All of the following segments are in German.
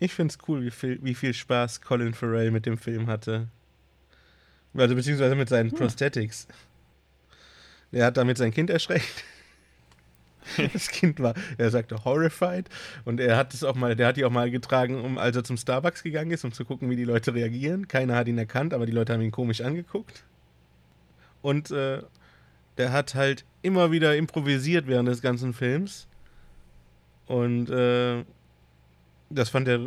Ich finde es cool, wie viel, wie viel Spaß Colin Farrell mit dem Film hatte. Also beziehungsweise mit seinen hm. Prosthetics. Er hat damit sein Kind erschreckt. Das Kind war, er sagte horrified und er hat es auch mal, der hat die auch mal getragen, um als er zum Starbucks gegangen ist, um zu gucken, wie die Leute reagieren. Keiner hat ihn erkannt, aber die Leute haben ihn komisch angeguckt. Und äh, der hat halt immer wieder improvisiert während des ganzen Films. Und äh, das fand der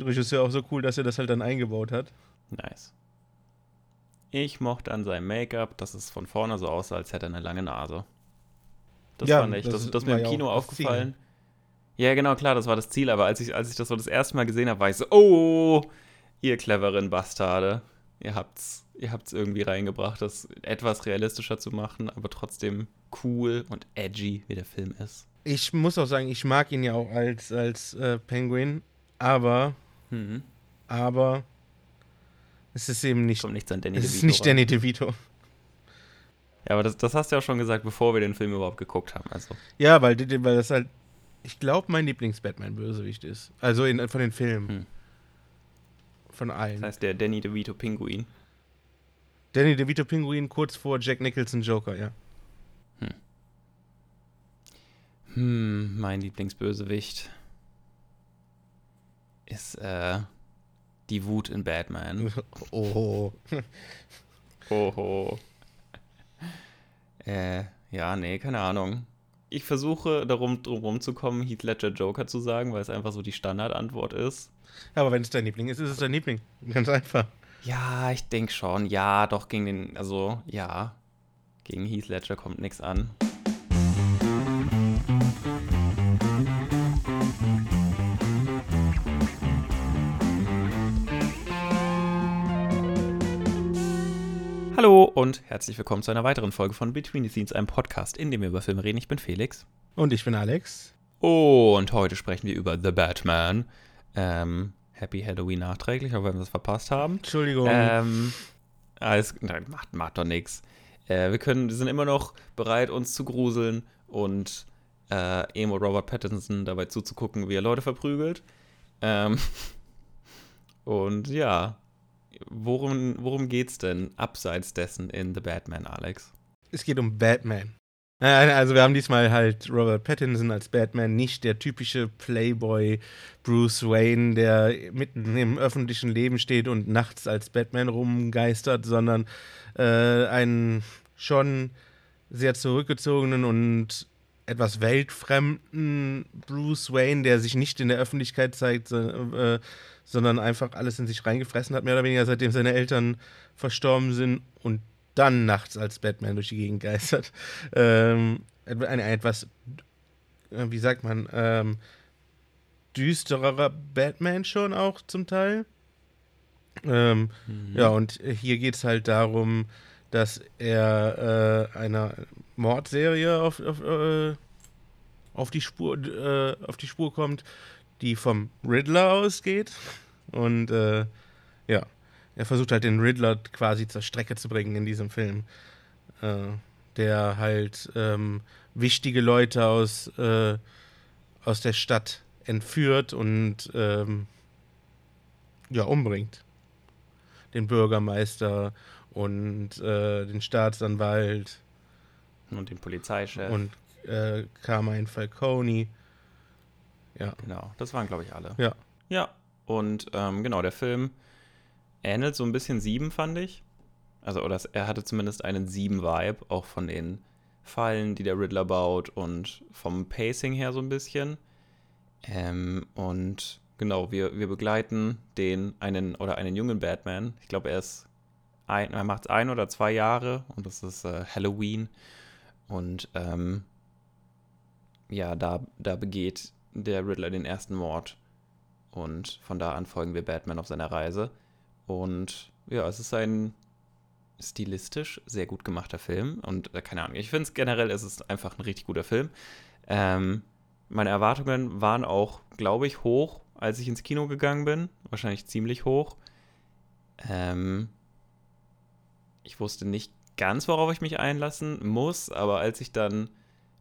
Regisseur auch so cool, dass er das halt dann eingebaut hat. Nice. Ich mochte an seinem Make-up, dass es von vorne so aussah, als hätte er eine lange Nase. Das ja, fand ich. Das, das, das ist mir im Kino aufgefallen. Ja, genau, klar, das war das Ziel. Aber als ich, als ich das so das erste Mal gesehen habe, war ich so, oh, ihr cleveren Bastarde. Ihr habt's, ihr habt's irgendwie reingebracht, das etwas realistischer zu machen, aber trotzdem cool und edgy, wie der Film ist. Ich muss auch sagen, ich mag ihn ja auch als, als äh, Penguin, aber, mhm. aber es ist eben nicht. Kommt nichts an Danny es DeVito. Es ist nicht Danny DeVito. Ja, aber das, das hast du ja schon gesagt, bevor wir den Film überhaupt geguckt haben. Also. Ja, weil, weil das halt, ich glaube, mein Lieblings-Batman-Bösewicht ist. Also in, von den Filmen. Hm. Von allen. Das heißt, der Danny DeVito Pinguin. Danny DeVito Pinguin kurz vor Jack Nicholson Joker, ja. Hm. Hm, mein Lieblingsbösewicht ist äh, die Wut in Batman. Oh. Oho. Äh, ja, nee, keine Ahnung. Ich versuche darum drum rumzukommen, Heath Ledger Joker zu sagen, weil es einfach so die Standardantwort ist. Ja, aber wenn es dein Liebling ist, ist es dein Liebling. Ganz einfach. Ja, ich denke schon. Ja, doch gegen den, also ja, gegen Heath Ledger kommt nichts an. Hallo und herzlich willkommen zu einer weiteren Folge von Between the Scenes, einem Podcast, in dem wir über Filme reden. Ich bin Felix. Und ich bin Alex. Und heute sprechen wir über The Batman. Ähm, Happy Halloween nachträglich, auch wenn wir es verpasst haben. Entschuldigung. Ähm, alles, nein, macht, macht doch nichts. Äh, wir können, wir sind immer noch bereit, uns zu gruseln und äh, Emo Robert Pattinson dabei zuzugucken, wie er Leute verprügelt. Ähm, und ja, worum, worum geht's denn abseits dessen in The Batman, Alex? Es geht um Batman. Also wir haben diesmal halt Robert Pattinson als Batman, nicht der typische Playboy Bruce Wayne, der mitten im öffentlichen Leben steht und nachts als Batman rumgeistert, sondern äh, einen schon sehr zurückgezogenen und etwas weltfremden Bruce Wayne, der sich nicht in der Öffentlichkeit zeigt, äh, sondern einfach alles in sich reingefressen hat, mehr oder weniger, seitdem seine Eltern verstorben sind und dann nachts als Batman durch die Gegend geistert. Ähm, ein, ein, etwas, äh, wie sagt man, ähm, düstererer Batman schon auch zum Teil. Ähm, mhm. Ja, und hier geht es halt darum, dass er äh, einer Mordserie auf, auf, äh, auf, die Spur, äh, auf die Spur kommt, die vom Riddler ausgeht. Und äh, ja, er versucht halt den Riddler quasi zur Strecke zu bringen in diesem Film. Äh, der halt ähm, wichtige Leute aus, äh, aus der Stadt entführt und ähm, ja, umbringt. Den Bürgermeister und äh, den Staatsanwalt. Und den Polizeichef. Und äh, Carmine Falcone. Ja. Genau, das waren, glaube ich, alle. Ja. Ja, und ähm, genau, der Film ähnelt so ein bisschen Sieben, fand ich. Also, oder er hatte zumindest einen Sieben-Vibe, auch von den Fallen, die der Riddler baut und vom Pacing her so ein bisschen. Ähm, und genau, wir, wir begleiten den, einen oder einen jungen Batman. Ich glaube, er ist ein, er macht ein oder zwei Jahre und das ist äh, Halloween. Und ähm, ja, da, da begeht der Riddler den ersten Mord. Und von da an folgen wir Batman auf seiner Reise. Und ja, es ist ein stilistisch sehr gut gemachter Film. Und äh, keine Ahnung, ich finde es generell, es ist einfach ein richtig guter Film. Ähm, meine Erwartungen waren auch, glaube ich, hoch, als ich ins Kino gegangen bin. Wahrscheinlich ziemlich hoch. Ähm, ich wusste nicht ganz, worauf ich mich einlassen muss, aber als ich dann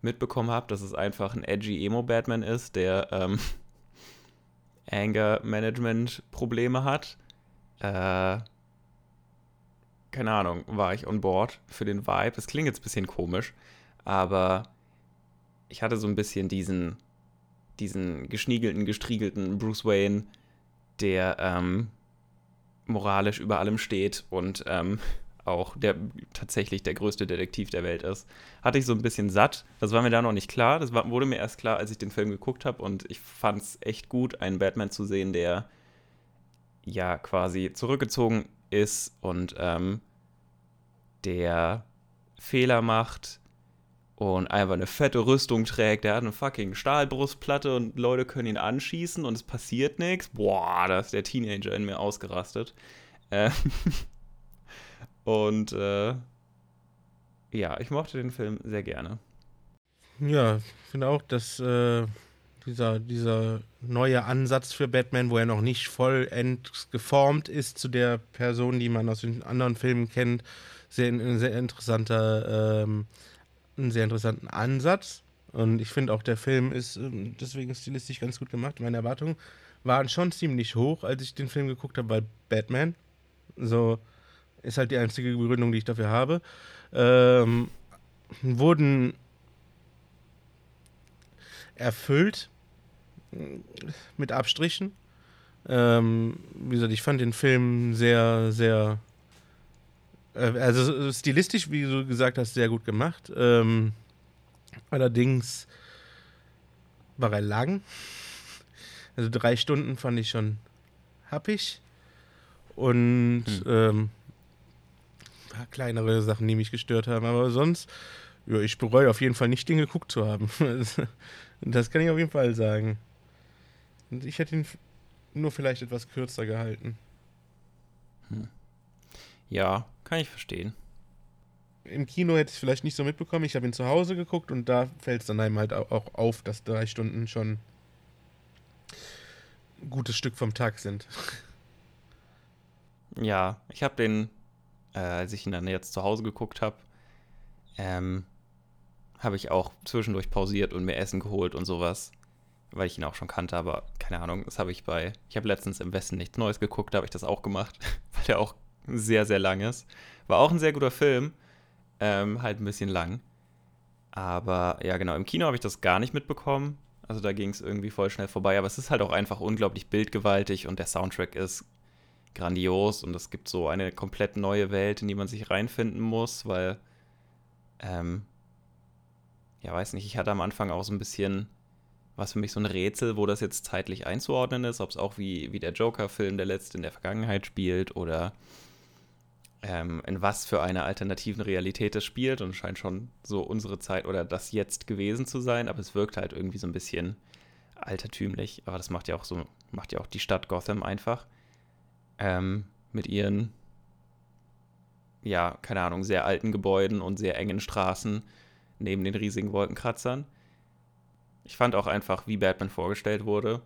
mitbekommen habe, dass es einfach ein edgy Emo-Batman ist, der ähm, Anger-Management-Probleme hat. Äh, keine Ahnung, war ich on board für den Vibe. Das klingt jetzt ein bisschen komisch, aber ich hatte so ein bisschen diesen, diesen geschniegelten, gestriegelten Bruce Wayne, der ähm, moralisch über allem steht und ähm, auch der tatsächlich der größte Detektiv der Welt ist. Hatte ich so ein bisschen satt. Das war mir da noch nicht klar. Das war, wurde mir erst klar, als ich den Film geguckt habe. Und ich fand es echt gut, einen Batman zu sehen, der ja quasi zurückgezogen ist und ähm, der Fehler macht und einfach eine fette Rüstung trägt. Der hat eine fucking Stahlbrustplatte und Leute können ihn anschießen und es passiert nichts. Boah, da ist der Teenager in mir ausgerastet. Äh, und äh, ja, ich mochte den Film sehr gerne. Ja, ich finde auch, dass äh, dieser, dieser neue Ansatz für Batman, wo er noch nicht vollends geformt ist zu der Person, die man aus den anderen Filmen kennt, sehr, ein sehr interessanter, ähm, einen sehr interessanten Ansatz. Und ich finde auch, der Film ist ähm, deswegen stilistisch ganz gut gemacht. Meine Erwartungen waren schon ziemlich hoch, als ich den Film geguckt habe bei Batman. So, ist halt die einzige Begründung, die ich dafür habe. Ähm, wurden erfüllt mit Abstrichen. Ähm, wie gesagt, ich fand den Film sehr, sehr, äh, also stilistisch, wie du gesagt hast, sehr gut gemacht. Ähm, allerdings war er lang. Also drei Stunden fand ich schon happig. Und hm. ähm, paar kleinere Sachen, die mich gestört haben. Aber sonst, ja, ich bereue auf jeden Fall nicht, den geguckt zu haben. das kann ich auf jeden Fall sagen. Und ich hätte ihn nur vielleicht etwas kürzer gehalten. Hm. Ja, kann ich verstehen. Im Kino hätte ich es vielleicht nicht so mitbekommen. Ich habe ihn zu Hause geguckt und da fällt es dann einem halt auch auf, dass drei Stunden schon ein gutes Stück vom Tag sind. Ja, ich habe den äh, als ich ihn dann jetzt zu Hause geguckt habe, ähm, habe ich auch zwischendurch pausiert und mir Essen geholt und sowas, weil ich ihn auch schon kannte, aber keine Ahnung, das habe ich bei, ich habe letztens im Westen nichts Neues geguckt, da habe ich das auch gemacht, weil der auch sehr, sehr lang ist. War auch ein sehr guter Film, ähm, halt ein bisschen lang. Aber ja, genau, im Kino habe ich das gar nicht mitbekommen. Also da ging es irgendwie voll schnell vorbei, aber es ist halt auch einfach unglaublich bildgewaltig und der Soundtrack ist grandios und es gibt so eine komplett neue Welt, in die man sich reinfinden muss, weil, ähm, ja, weiß nicht, ich hatte am Anfang auch so ein bisschen, was für mich so ein Rätsel, wo das jetzt zeitlich einzuordnen ist, ob es auch wie, wie der Joker-Film, der letzte in der Vergangenheit spielt oder ähm, in was für einer alternativen Realität es spielt und scheint schon so unsere Zeit oder das jetzt gewesen zu sein, aber es wirkt halt irgendwie so ein bisschen altertümlich, aber das macht ja auch so, macht ja auch die Stadt Gotham einfach ähm, mit ihren, ja, keine Ahnung, sehr alten Gebäuden und sehr engen Straßen neben den riesigen Wolkenkratzern. Ich fand auch einfach, wie Batman vorgestellt wurde,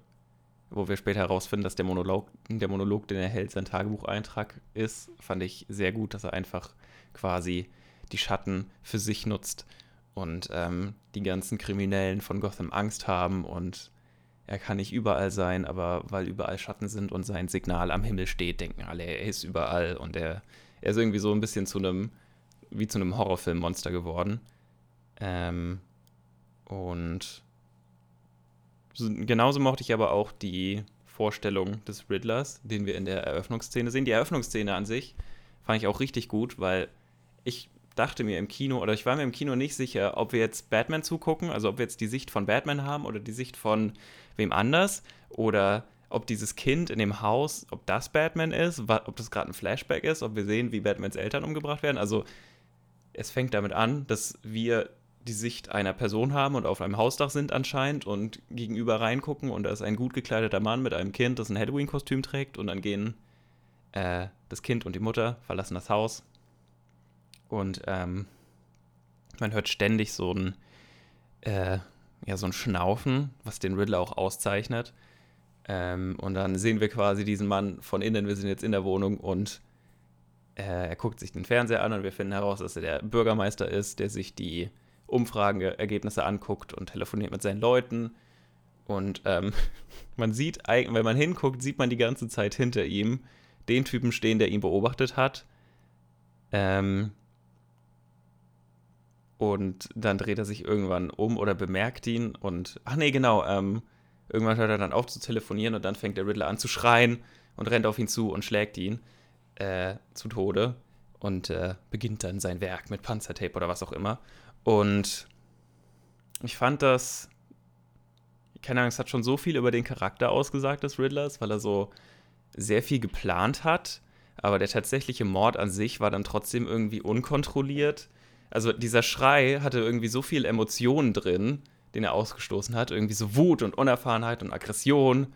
wo wir später herausfinden, dass der Monolog, der Monolog, den er hält, sein Tagebucheintrag ist, fand ich sehr gut, dass er einfach quasi die Schatten für sich nutzt und ähm, die ganzen Kriminellen von Gotham Angst haben und er kann nicht überall sein, aber weil überall Schatten sind und sein Signal am Himmel steht, denken alle, er ist überall und er, er ist irgendwie so ein bisschen zu einem, wie zu einem Horrorfilmmonster geworden. Ähm, und so, genauso mochte ich aber auch die Vorstellung des Riddlers, den wir in der Eröffnungsszene sehen. Die Eröffnungsszene an sich fand ich auch richtig gut, weil ich dachte mir im Kino, oder ich war mir im Kino nicht sicher, ob wir jetzt Batman zugucken, also ob wir jetzt die Sicht von Batman haben oder die Sicht von wem anders, oder ob dieses Kind in dem Haus, ob das Batman ist, ob das gerade ein Flashback ist, ob wir sehen, wie Batmans Eltern umgebracht werden. Also es fängt damit an, dass wir die Sicht einer Person haben und auf einem Hausdach sind anscheinend und gegenüber reingucken und da ist ein gut gekleideter Mann mit einem Kind, das ein Halloween-Kostüm trägt und dann gehen äh, das Kind und die Mutter verlassen das Haus und ähm, man hört ständig so ein, äh, ja, so ein Schnaufen, was den Riddler auch auszeichnet. Ähm, und dann sehen wir quasi diesen Mann von innen. Wir sind jetzt in der Wohnung und äh, er guckt sich den Fernseher an und wir finden heraus, dass er der Bürgermeister ist, der sich die Umfragenergebnisse anguckt und telefoniert mit seinen Leuten. Und ähm, man sieht, wenn man hinguckt, sieht man die ganze Zeit hinter ihm den Typen stehen, der ihn beobachtet hat. Ähm, und dann dreht er sich irgendwann um oder bemerkt ihn und, ach nee, genau, ähm, irgendwann hört er dann auf zu telefonieren und dann fängt der Riddler an zu schreien und rennt auf ihn zu und schlägt ihn äh, zu Tode und äh, beginnt dann sein Werk mit Panzertape oder was auch immer. Und ich fand das, keine Ahnung, es hat schon so viel über den Charakter ausgesagt des Riddlers, weil er so sehr viel geplant hat, aber der tatsächliche Mord an sich war dann trotzdem irgendwie unkontrolliert. Also dieser Schrei hatte irgendwie so viel Emotionen drin, den er ausgestoßen hat, irgendwie so Wut und Unerfahrenheit und Aggression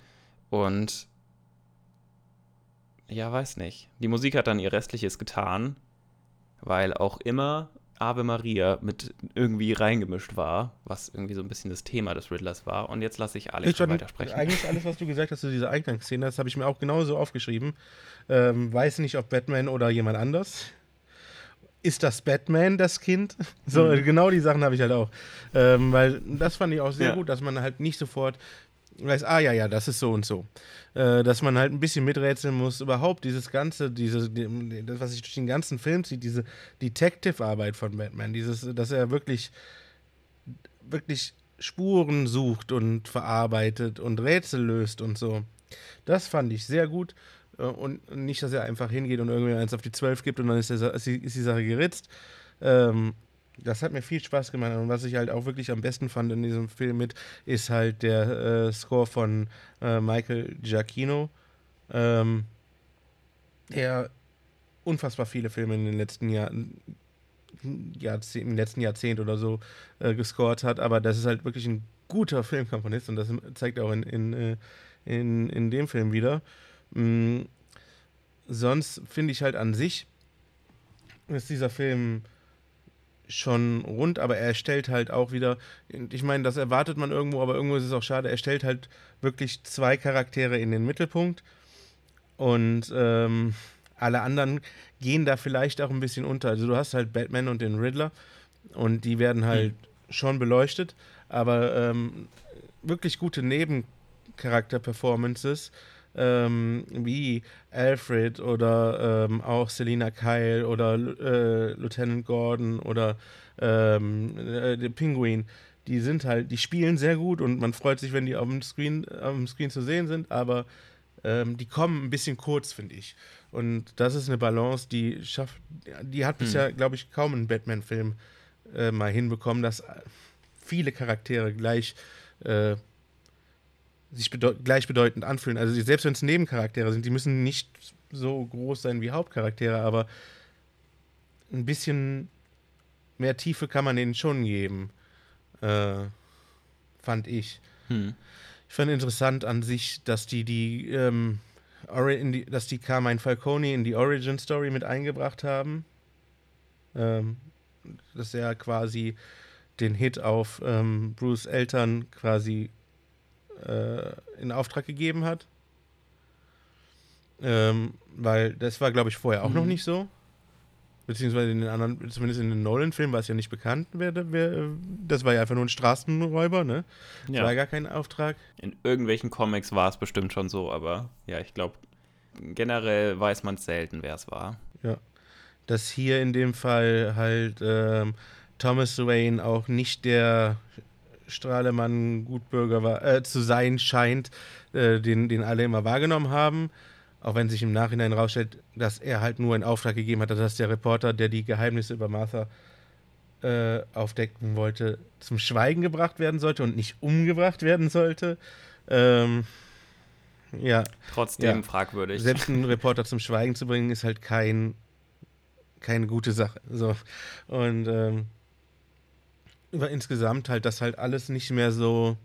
und ja, weiß nicht. Die Musik hat dann ihr restliches getan, weil auch immer Ave Maria mit irgendwie reingemischt war, was irgendwie so ein bisschen das Thema des Riddlers war. Und jetzt lasse ich Alex ich schon weitersprechen. Eigentlich alles, was du gesagt hast zu dieser Eingangsszene, das habe ich mir auch genauso aufgeschrieben. Ähm, weiß nicht, ob Batman oder jemand anders. Ist das Batman das Kind? So, mhm. genau die Sachen habe ich halt auch. Ähm, weil das fand ich auch sehr ja. gut, dass man halt nicht sofort weiß, ah ja, ja, das ist so und so. Äh, dass man halt ein bisschen miträtseln muss, überhaupt dieses Ganze, diese, die, das, was sich durch den ganzen Film zieht, diese Detective-Arbeit von Batman, dieses, dass er wirklich, wirklich Spuren sucht und verarbeitet und Rätsel löst und so. Das fand ich sehr gut. Äh, und nicht, dass er einfach hingeht und irgendwie eins auf die 12 gibt und dann ist, der, ist, die, Sache geritzt. Ähm, das hat mir viel Spaß gemacht. Und was ich halt auch wirklich am besten fand in diesem Film mit, ist halt der äh, Score von äh, Michael Giacchino, ähm, der unfassbar viele Filme in den letzten Jahren, Jahrzehnt, im letzten Jahrzehnt oder so äh, gescored hat. Aber das ist halt wirklich ein guter Filmkomponist und das zeigt auch in, in, äh, in, in dem Film wieder. Mhm. Sonst finde ich halt an sich, ist dieser Film schon rund, aber er stellt halt auch wieder, ich meine, das erwartet man irgendwo, aber irgendwo ist es auch schade, er stellt halt wirklich zwei Charaktere in den Mittelpunkt und ähm, alle anderen gehen da vielleicht auch ein bisschen unter. Also du hast halt Batman und den Riddler und die werden halt mhm. schon beleuchtet, aber ähm, wirklich gute Nebencharakter-Performances ähm, wie Alfred oder ähm, auch Selina Kyle oder äh, Lieutenant Gordon oder ähm, äh, der Penguin, die sind halt, die spielen sehr gut und man freut sich, wenn die auf dem Screen, auf dem Screen zu sehen sind, aber ähm, die kommen ein bisschen kurz, finde ich. Und das ist eine Balance, die schafft, die hat bisher, hm. glaube ich, kaum ein Batman-Film äh, mal hinbekommen, dass viele Charaktere gleich äh, sich gleichbedeutend anfühlen. Also selbst wenn es Nebencharaktere sind, die müssen nicht so groß sein wie Hauptcharaktere, aber ein bisschen mehr Tiefe kann man denen schon geben, äh, fand ich. Hm. Ich fand interessant an sich, dass die die, ähm, die dass die Carmine Falcone in die Origin Story mit eingebracht haben. Ähm, dass er quasi den Hit auf ähm, Bruce Eltern quasi äh, in Auftrag gegeben hat. Ähm, weil das war, glaube ich, vorher auch mhm. noch nicht so. Beziehungsweise in den anderen, zumindest in den Nolan-Filmen war es ja nicht bekannt, wer, wer, das war ja einfach nur ein Straßenräuber, ne? Das ja. war gar kein Auftrag. In irgendwelchen Comics war es bestimmt schon so, aber ja, ich glaube, generell weiß man selten, wer es war. Ja. Dass hier in dem Fall halt ähm, Thomas Wayne auch nicht der Strahlemann Gutbürger war, äh, zu sein scheint, äh, den, den alle immer wahrgenommen haben. Auch wenn sich im Nachhinein herausstellt, dass er halt nur einen Auftrag gegeben hat, dass der Reporter, der die Geheimnisse über Martha äh, aufdecken wollte, zum Schweigen gebracht werden sollte und nicht umgebracht werden sollte. Ähm, ja. Trotzdem ja. fragwürdig. Selbst einen Reporter zum Schweigen zu bringen, ist halt kein, keine gute Sache. So. Und ähm, über insgesamt halt, dass halt alles nicht mehr so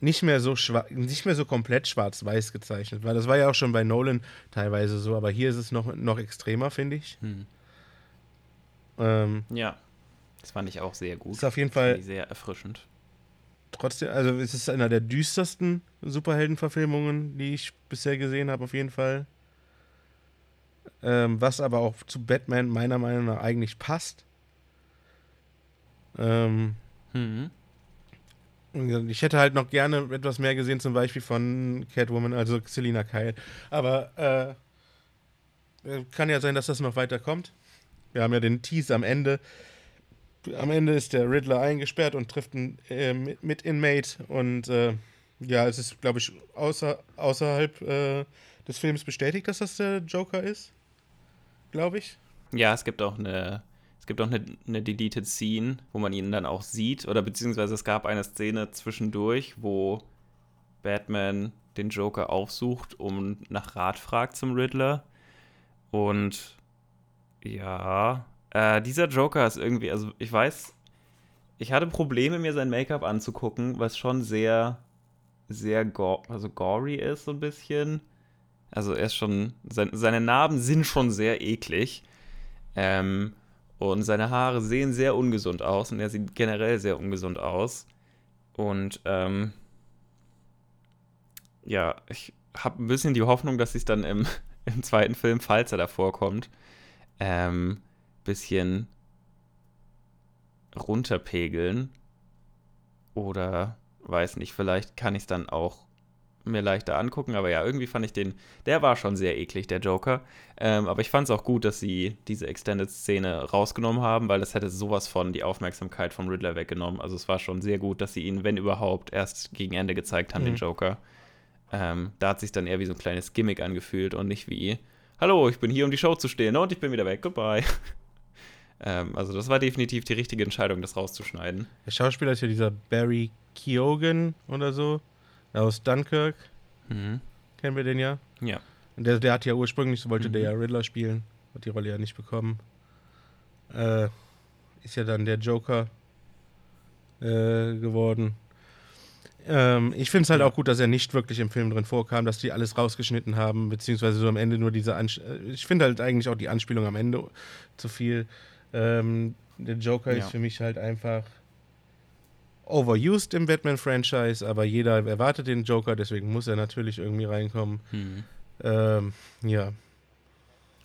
nicht mehr so nicht mehr so komplett schwarz-weiß gezeichnet war. Das war ja auch schon bei Nolan teilweise so, aber hier ist es noch, noch extremer, finde ich. Hm. Ähm, ja, das fand ich auch sehr gut. Ist auf jeden Fall sehr erfrischend. Trotzdem, also es ist einer der düstersten Superheldenverfilmungen, die ich bisher gesehen habe, auf jeden Fall. Ähm, was aber auch zu Batman meiner Meinung nach eigentlich passt. Ähm, mhm. Ich hätte halt noch gerne etwas mehr gesehen, zum Beispiel von Catwoman, also Selina Kyle. Aber äh, kann ja sein, dass das noch weiterkommt. Wir haben ja den Tease am Ende. Am Ende ist der Riddler eingesperrt und trifft einen äh, Mit-Inmate. Und äh, ja, es ist, glaube ich, außer, außerhalb äh, des Films bestätigt, dass das der Joker ist. Glaube ich. Ja, es gibt auch eine es gibt auch eine, eine Deleted Scene, wo man ihn dann auch sieht, oder beziehungsweise es gab eine Szene zwischendurch, wo Batman den Joker aufsucht und nach Rat fragt zum Riddler. Und ja, äh, dieser Joker ist irgendwie, also ich weiß, ich hatte Probleme, mir sein Make-up anzugucken, was schon sehr, sehr go also gory ist, so ein bisschen. Also er ist schon, sein, seine Narben sind schon sehr eklig. Ähm, und seine Haare sehen sehr ungesund aus und er sieht generell sehr ungesund aus. Und ähm, ja, ich habe ein bisschen die Hoffnung, dass sich dann im, im zweiten Film, falls er davor kommt, ähm, bisschen runterpegeln. Oder weiß nicht, vielleicht kann ich es dann auch mir leichter angucken. Aber ja, irgendwie fand ich den, der war schon sehr eklig, der Joker. Ähm, aber ich fand es auch gut, dass sie diese Extended-Szene rausgenommen haben, weil das hätte sowas von die Aufmerksamkeit vom Riddler weggenommen. Also es war schon sehr gut, dass sie ihn, wenn überhaupt, erst gegen Ende gezeigt haben, mhm. den Joker. Ähm, da hat sich dann eher wie so ein kleines Gimmick angefühlt und nicht wie, hallo, ich bin hier, um die Show zu stehlen und ich bin wieder weg, goodbye. ähm, also das war definitiv die richtige Entscheidung, das rauszuschneiden. Der Schauspieler ist ja dieser Barry Keoghan oder so aus Dunkirk. Mhm. Kennen wir den ja? Ja. Und der, der hat ja ursprünglich, so wollte mhm. der ja Riddler spielen, hat die Rolle ja nicht bekommen. Äh, ist ja dann der Joker äh, geworden. Ähm, ich finde es halt ja. auch gut, dass er nicht wirklich im Film drin vorkam, dass die alles rausgeschnitten haben, beziehungsweise so am Ende nur diese. Ans äh, ich finde halt eigentlich auch die Anspielung am Ende zu viel. Ähm, der Joker ja. ist für mich halt einfach overused im Batman-Franchise, aber jeder erwartet den Joker, deswegen muss er natürlich irgendwie reinkommen. Hm. Ähm, ja.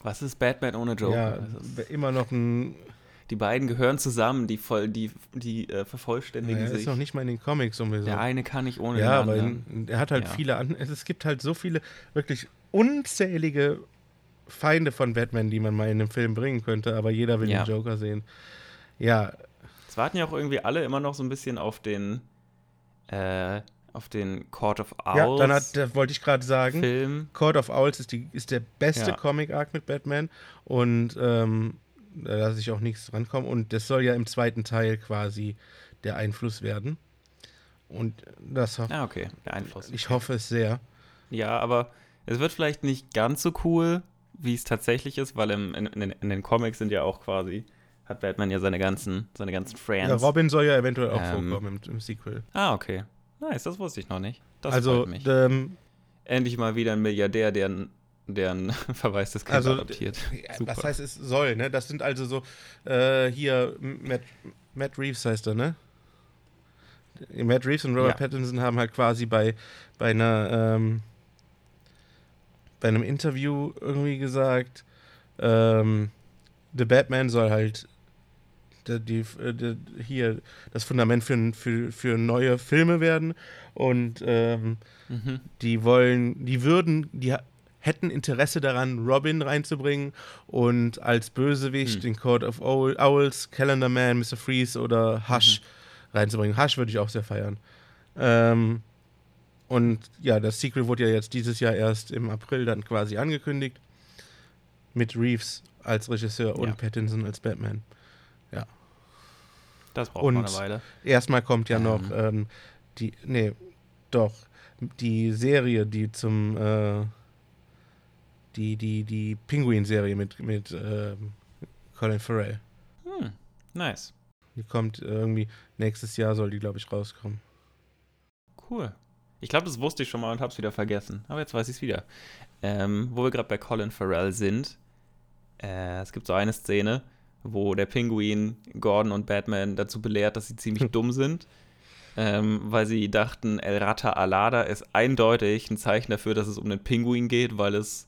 Was ist Batman ohne Joker? Ja, immer noch ein. Die beiden gehören zusammen, die, voll, die, die äh, vervollständigen ja, sich. ist noch nicht mal in den Comics sowieso. Der eine kann nicht ohne ja, den anderen. Ja, aber er hat halt ja. viele an Es gibt halt so viele wirklich unzählige Feinde von Batman, die man mal in einem Film bringen könnte, aber jeder will ja. den Joker sehen. Ja, warten ja auch irgendwie alle immer noch so ein bisschen auf den, äh, auf den Court of Owls. Ja, dann hat, da wollte ich gerade sagen, Film. Court of Owls ist, die, ist der beste ja. Comic-Arc mit Batman und ähm, da lasse ich auch nichts drankommen. Und das soll ja im zweiten Teil quasi der Einfluss werden. Und das hoffe ah, okay, der Einfluss. Ich hoffe es sehr. Ja, aber es wird vielleicht nicht ganz so cool, wie es tatsächlich ist, weil im, in, in, in den Comics sind ja auch quasi hat Batman ja seine ganzen, seine ganzen Friends. Ja, Robin soll ja eventuell auch ähm, vorkommen im, im, Sequel. Ah, okay. Nice, das wusste ich noch nicht. Das also, freut mich. Ähm, Endlich mal wieder ein Milliardär, der ein der ein verwaistes Kind also, adoptiert. Super. Was heißt es soll, ne? Das sind also so, äh, hier, Matt, Matt, Reeves heißt er, ne? Matt Reeves und Robert ja. Pattinson haben halt quasi bei, bei einer, ähm, bei einem Interview irgendwie gesagt, ähm, The Batman soll halt die, die, hier das Fundament für, für, für neue Filme werden. Und ähm, mhm. die wollen, die würden, die hätten Interesse daran, Robin reinzubringen und als Bösewicht mhm. den Code of Owls, Calendar Man, Mr. Freeze oder Hush mhm. reinzubringen. Hush würde ich auch sehr feiern. Ähm, und ja, das Sequel wurde ja jetzt dieses Jahr erst im April dann quasi angekündigt. Mit Reeves als Regisseur und ja. Pattinson als Batman. Das braucht und man eine Weile. Erstmal kommt ja ähm. noch ähm, die, nee, doch, die Serie, die zum, äh, die, die, die Penguin-Serie mit, mit äh, Colin Farrell. Hm, nice. Die kommt irgendwie, nächstes Jahr soll die, glaube ich, rauskommen. Cool. Ich glaube, das wusste ich schon mal und habe es wieder vergessen. Aber jetzt weiß ich es wieder. Ähm, wo wir gerade bei Colin Farrell sind. Äh, es gibt so eine Szene, wo der Pinguin Gordon und Batman dazu belehrt, dass sie ziemlich dumm sind, ähm, weil sie dachten, El Rata Alada ist eindeutig ein Zeichen dafür, dass es um den Pinguin geht, weil es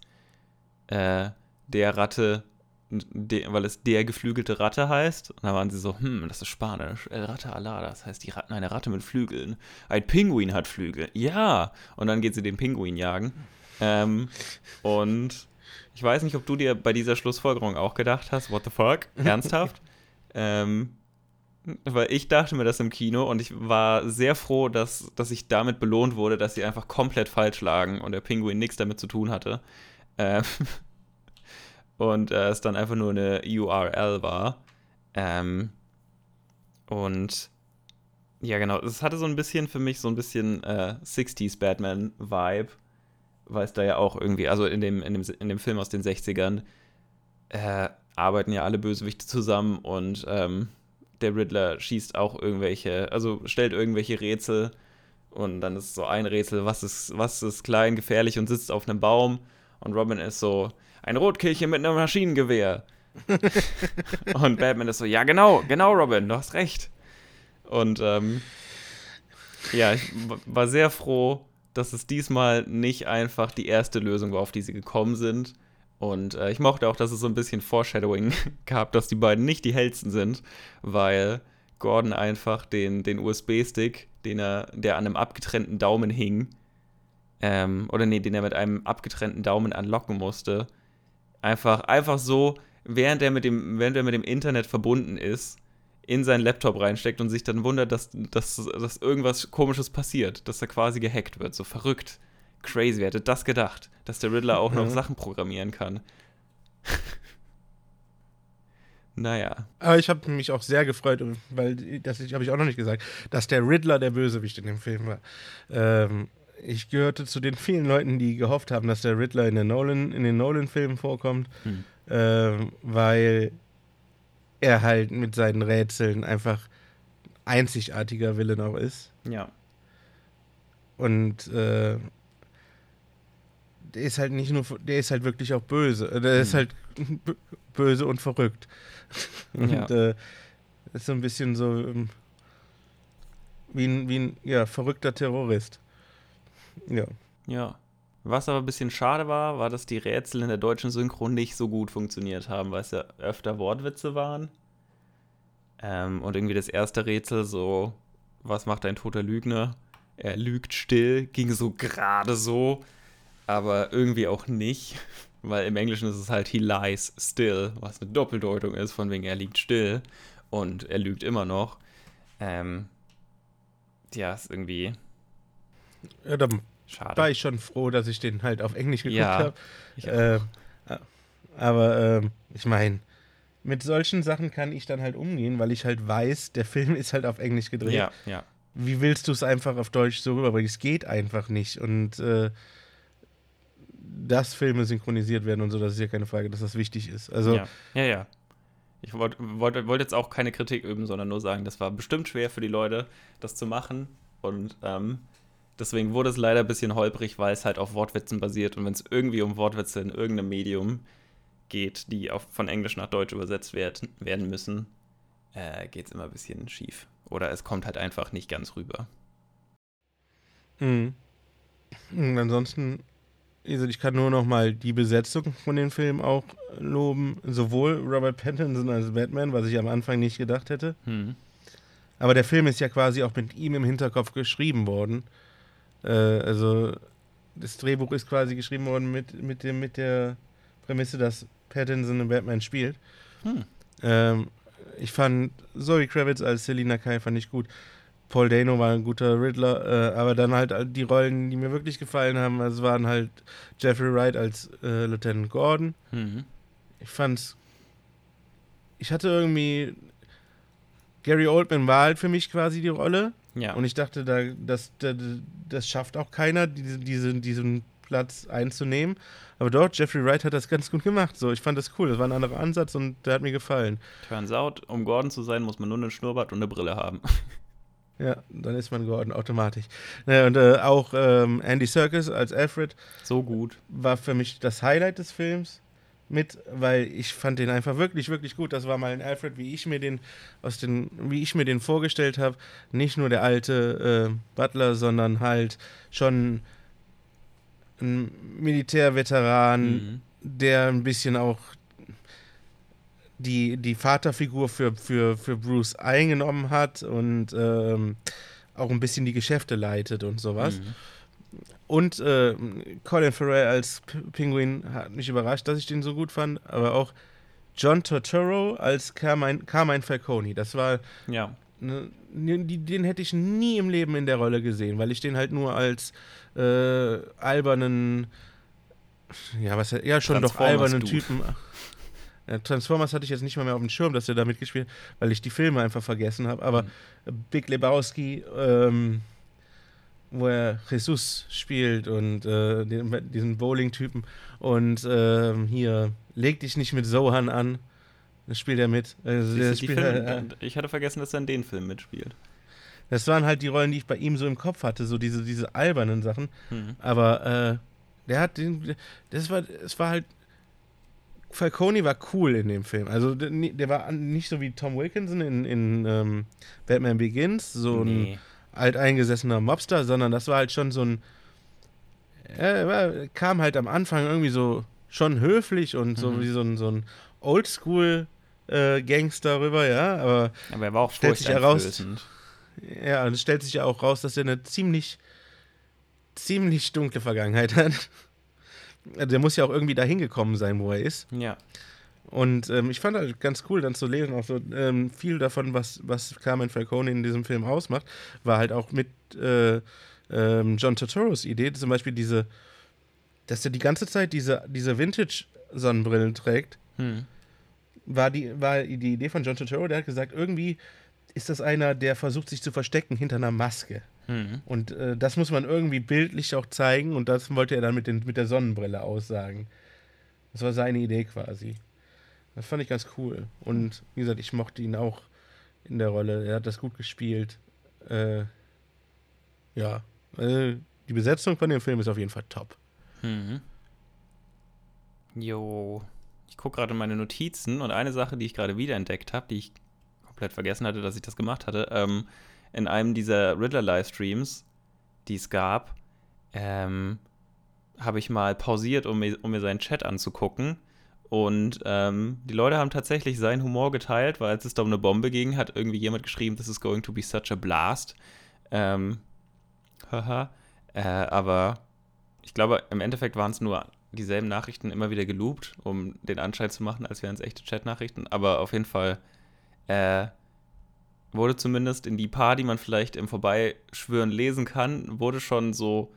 äh, der Ratte de, weil es der geflügelte Ratte heißt. Und da waren sie so, hm, das ist Spanisch. El Ratte alada, das heißt die Ratten, eine Ratte mit Flügeln. Ein Pinguin hat Flügel. Ja. Und dann geht sie den Pinguin jagen. Ähm, und ich weiß nicht, ob du dir bei dieser Schlussfolgerung auch gedacht hast, what the fuck? Ernsthaft? ähm, weil ich dachte mir das im Kino und ich war sehr froh, dass, dass ich damit belohnt wurde, dass sie einfach komplett falsch lagen und der Pinguin nichts damit zu tun hatte. Ähm, und äh, es dann einfach nur eine URL war. Ähm, und ja, genau, es hatte so ein bisschen für mich so ein bisschen äh, 60s Batman-Vibe, weil es da ja auch irgendwie, also in dem, in dem, in dem Film aus den 60ern, äh, arbeiten ja alle Bösewichte zusammen und ähm, der Riddler schießt auch irgendwelche, also stellt irgendwelche Rätsel und dann ist so ein Rätsel, was ist, was ist klein, gefährlich und sitzt auf einem Baum und Robin ist so, ein Rotkehlchen mit einem Maschinengewehr. und Batman ist so, ja genau, genau Robin, du hast recht. Und ähm, ja, ich war sehr froh, dass es diesmal nicht einfach die erste Lösung war, auf die sie gekommen sind. Und äh, ich mochte auch, dass es so ein bisschen Foreshadowing gab, dass die beiden nicht die hellsten sind, weil Gordon einfach den, den USB-Stick, den er, der an einem abgetrennten Daumen hing, ähm, oder nee, den er mit einem abgetrennten Daumen anlocken musste, einfach, einfach so, während er, mit dem, während er mit dem Internet verbunden ist, in seinen Laptop reinsteckt und sich dann wundert, dass, dass, dass irgendwas Komisches passiert, dass er quasi gehackt wird. So verrückt. Crazy. Wer hätte das gedacht, dass der Riddler auch noch ja. Sachen programmieren kann? naja. Aber ich habe mich auch sehr gefreut, weil das habe ich auch noch nicht gesagt, dass der Riddler der Bösewicht in dem Film war. Ähm, ich gehörte zu den vielen Leuten, die gehofft haben, dass der Riddler in, der Nolan, in den Nolan-Filmen vorkommt, hm. äh, weil er halt mit seinen Rätseln einfach einzigartiger Villain auch ist. Ja. Und äh, der ist halt nicht nur, der ist halt wirklich auch böse. Der hm. ist halt böse und verrückt. Und ja. äh, ist so ein bisschen so ähm, wie ein, wie ein ja, verrückter Terrorist. Ja. Ja. Was aber ein bisschen schade war, war, dass die Rätsel in der deutschen Synchro nicht so gut funktioniert haben, weil es ja öfter Wortwitze waren. Ähm, und irgendwie das erste Rätsel, so, was macht ein toter Lügner? Er lügt still, ging so gerade so, aber irgendwie auch nicht, weil im Englischen ist es halt he lies still, was eine Doppeldeutung ist, von wegen er liegt still und er lügt immer noch. Ähm, ja, ist irgendwie ja, dann Schade. war ich schon froh, dass ich den halt auf Englisch geguckt ja, habe. Äh, aber äh, ich meine, mit solchen Sachen kann ich dann halt umgehen, weil ich halt weiß, der Film ist halt auf Englisch gedreht. Ja, ja. Wie willst du es einfach auf Deutsch so rüberbringen? Es geht einfach nicht. Und äh, dass Filme synchronisiert werden und so, das ist ja keine Frage, dass das wichtig ist. Also, ja, ja. ja. Ich wollte wollt, wollt jetzt auch keine Kritik üben, sondern nur sagen, das war bestimmt schwer für die Leute, das zu machen. Und ähm, Deswegen wurde es leider ein bisschen holprig, weil es halt auf Wortwitzen basiert. Und wenn es irgendwie um Wortwitze in irgendeinem Medium geht, die auf, von Englisch nach Deutsch übersetzt werd, werden müssen, äh, geht es immer ein bisschen schief. Oder es kommt halt einfach nicht ganz rüber. Mhm. Und ansonsten, also ich kann nur noch mal die Besetzung von den Filmen auch loben. Sowohl Robert Pattinson als Batman, was ich am Anfang nicht gedacht hätte. Mhm. Aber der Film ist ja quasi auch mit ihm im Hinterkopf geschrieben worden. Äh, also das Drehbuch ist quasi geschrieben worden mit, mit, dem, mit der Prämisse, dass Pattinson in Batman spielt. Hm. Ähm, ich fand Zoe Kravitz als Selina Kai fand ich gut. Paul Dano war ein guter Riddler, äh, aber dann halt die Rollen, die mir wirklich gefallen haben, also waren halt Jeffrey Wright als äh, Lieutenant Gordon. Mhm. Ich fand's. Ich hatte irgendwie. Gary Oldman war halt für mich quasi die Rolle. Ja. Und ich dachte, da, das, das, das schafft auch keiner, diese, diese, diesen Platz einzunehmen. Aber dort, Jeffrey Wright hat das ganz gut gemacht. So, ich fand das cool. Das war ein anderer Ansatz und der hat mir gefallen. Turns out, um Gordon zu sein, muss man nur einen Schnurrbart und eine Brille haben. Ja, dann ist man Gordon automatisch. Naja, und äh, auch ähm, Andy Serkis als Alfred. So gut. War für mich das Highlight des Films mit, weil ich fand den einfach wirklich, wirklich gut. Das war mal ein Alfred, wie ich mir den aus den, wie ich mir den vorgestellt habe. Nicht nur der alte äh, Butler, sondern halt schon ein Militärveteran, mhm. der ein bisschen auch die, die Vaterfigur für, für, für Bruce eingenommen hat und ähm, auch ein bisschen die Geschäfte leitet und sowas. Mhm. Und äh, Colin Farrell als P Pinguin hat mich überrascht, dass ich den so gut fand, aber auch John Turturro als Carmine, Carmine Falcone. Das war. Ja. Ne, den hätte ich nie im Leben in der Rolle gesehen, weil ich den halt nur als äh, albernen. Ja, was ja schon doch albernen Typen. Transformers hatte ich jetzt nicht mal mehr auf dem Schirm, dass er da mitgespielt hat, weil ich die Filme einfach vergessen habe. Aber mhm. Big Lebowski, ähm, wo er Jesus spielt und äh, den, diesen Bowling-Typen. Und äh, hier, leg dich nicht mit Sohan an. Das spielt er mit. Also, der spielt, Filme, äh, ich hatte vergessen, dass er in den Film mitspielt. Das waren halt die Rollen, die ich bei ihm so im Kopf hatte, so diese, diese albernen Sachen. Mhm. Aber äh, der hat den. Das war, es war halt. Falcone war cool in dem Film. Also der, der war nicht so wie Tom Wilkinson in, in ähm, Batman Begins, so nee. ein alteingesessener Mobster, sondern das war halt schon so ein. Er kam halt am Anfang irgendwie so schon höflich und so mhm. wie so ein, so ein Oldschool äh, Gangster rüber, ja, aber, aber er war auch stellt sich heraus, Ja, und es stellt sich ja auch raus, dass er eine ziemlich ziemlich dunkle Vergangenheit hat. Also der muss ja auch irgendwie dahin gekommen sein, wo er ist. Ja. Und ähm, ich fand halt ganz cool, dann zu lesen, auch so ähm, viel davon, was, was Carmen Falcone in diesem Film ausmacht, war halt auch mit äh, ähm, John Turturros Idee, zum Beispiel diese, dass er die ganze Zeit diese, diese Vintage-Sonnenbrillen trägt. Hm. War, die, war die Idee von John Turturro, der hat gesagt, irgendwie ist das einer, der versucht, sich zu verstecken hinter einer Maske. Hm. Und äh, das muss man irgendwie bildlich auch zeigen und das wollte er dann mit, den, mit der Sonnenbrille aussagen. Das war seine Idee quasi. Das fand ich ganz cool. Und wie gesagt, ich mochte ihn auch in der Rolle. Er hat das gut gespielt. Äh, ja. Also die Besetzung von dem Film ist auf jeden Fall top. Mhm. Jo. Ich gucke gerade meine Notizen und eine Sache, die ich gerade wiederentdeckt habe, die ich komplett vergessen hatte, dass ich das gemacht hatte, ähm, in einem dieser Riddler-Livestreams, die es gab, ähm, habe ich mal pausiert, um mir, um mir seinen Chat anzugucken. Und ähm, die Leute haben tatsächlich seinen Humor geteilt, weil als es da um eine Bombe ging, hat irgendwie jemand geschrieben, this is going to be such a blast. Ähm, haha. äh, aber ich glaube, im Endeffekt waren es nur dieselben Nachrichten immer wieder geloopt, um den Anschein zu machen, als wären es echte Chat-Nachrichten. Aber auf jeden Fall äh, wurde zumindest in die paar, die man vielleicht im Vorbeischwören lesen kann, wurde schon so